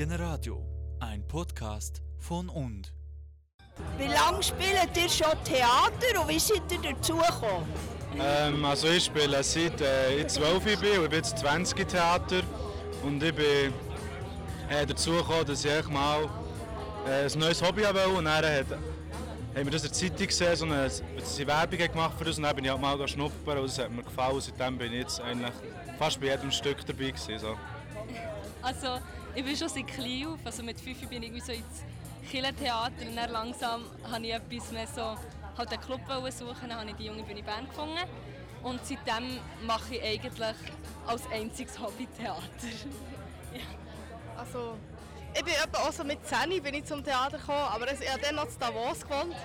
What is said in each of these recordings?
Generadio, ein Podcast von und. Wie lange spielt ihr schon Theater und wie seid ihr dazugekommen? Ähm, also ich spiele seit äh, ich 12 bin und ich bin jetzt 20 im Theater und ich bin äh, dazu gekommen, dass ich mal äh, ein neues Hobby haben wollte und dann hat, haben wir das in der Zeitung gesehen, so eine, sie Werbung gemacht für uns und dann bin ich halt mal schnuppern und das hat mir gefallen und seitdem bin ich jetzt eigentlich fast bei jedem Stück dabei gewesen, so. Also ich bin schon seit klein auf, also mit 5 bin ich irgendwie so ins Kirchentheater und dann langsam habe ich etwas mehr so, halt einen Club suchen, dann habe ich die junge Bühne Bern gefunden und seitdem mache ich eigentlich als einziges Hobby Theater. Also, ich bin etwa auch so mit 10 bin ich zum Theater gekommen, aber ich habe dann noch in Davos gewohnt.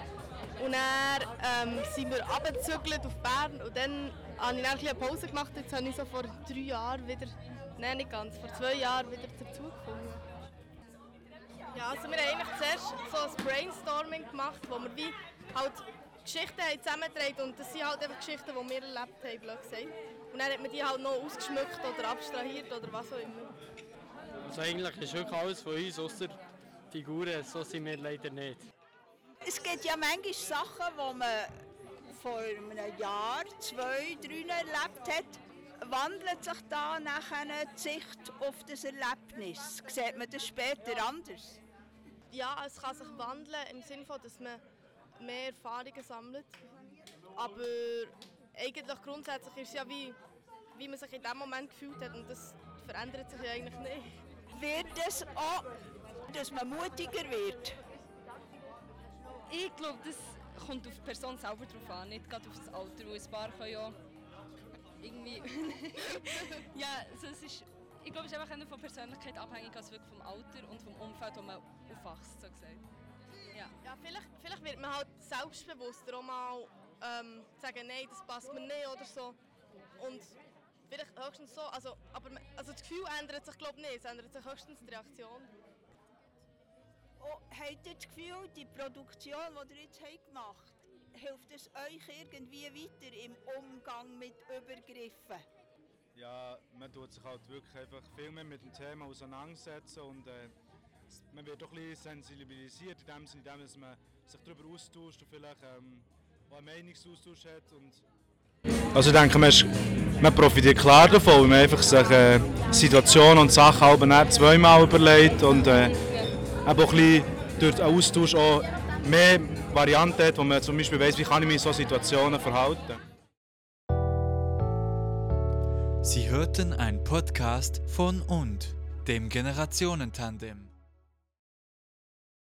Und dann ähm, sind wir abgezügelt auf Bern und dann habe ich eine Pause gemacht. Jetzt habe ich so vor drei Jahren wieder, nein nicht ganz, vor zwei Jahren wieder dazugefunden. Ja, also wir haben eigentlich zuerst so ein Brainstorming gemacht, wo wir wie halt Geschichten haben zusammengetragen und das sind halt einfach Geschichten, die wir erlebt haben, blöd gesagt. Und dann hat man die halt noch ausgeschmückt oder abstrahiert oder was auch immer. Also eigentlich ist wirklich alles von uns, außer Figuren, so sind wir leider nicht. Es gibt ja manchmal Sachen, die man vor einem Jahr, zwei, drei erlebt hat. Wandelt sich da nachher die Sicht auf das Erlebnis? Sieht man das später anders? Ja, es kann sich wandeln im Sinne von, dass man mehr Erfahrungen sammelt. Aber eigentlich grundsätzlich ist es ja wie, wie man sich in dem Moment gefühlt hat und das verändert sich ja eigentlich nicht. Wird es auch, dass man mutiger wird? Ich glaube, das kommt auf die Person selber drauf an, nicht gerade auf das Alter, weil ein paar können ja irgendwie... ja, also es ist, ich glaube, es ist einfach von Persönlichkeit abhängig als wirklich vom Alter und vom Umfeld, wo man aufwächst, so gesagt. Ja. Ja, vielleicht, vielleicht wird man halt selbstbewusster auch mal ähm, sagen, nein, das passt mir nicht oder so. Und vielleicht höchstens so, also, aber also das Gefühl ändert sich glaube ich nicht, es ändert sich höchstens die Reaktion. Habt ihr das Gefühl, die Produktion, die ihr jetzt gemacht habt, hilft es euch irgendwie weiter im Umgang mit Übergriffen? Ja, man tut sich halt wirklich einfach viel mehr mit dem Thema auseinandersetzen und äh, man wird doch ein bisschen sensibilisiert in dem Sinne, dass man sich darüber austauscht und vielleicht ähm, auch einen Meinungsaustausch hat. Also ich denke, man, ist, man profitiert klar davon, weil man einfach sich äh, Situationen und Sachen halb nicht zweimal überlegt und äh, auch ein bisschen durch den Austausch auch mehr Varianten hat, wo man zum Beispiel weiss, wie kann ich mich in solchen Situationen verhalten. Sie hörten einen Podcast von und, dem Generationentandem.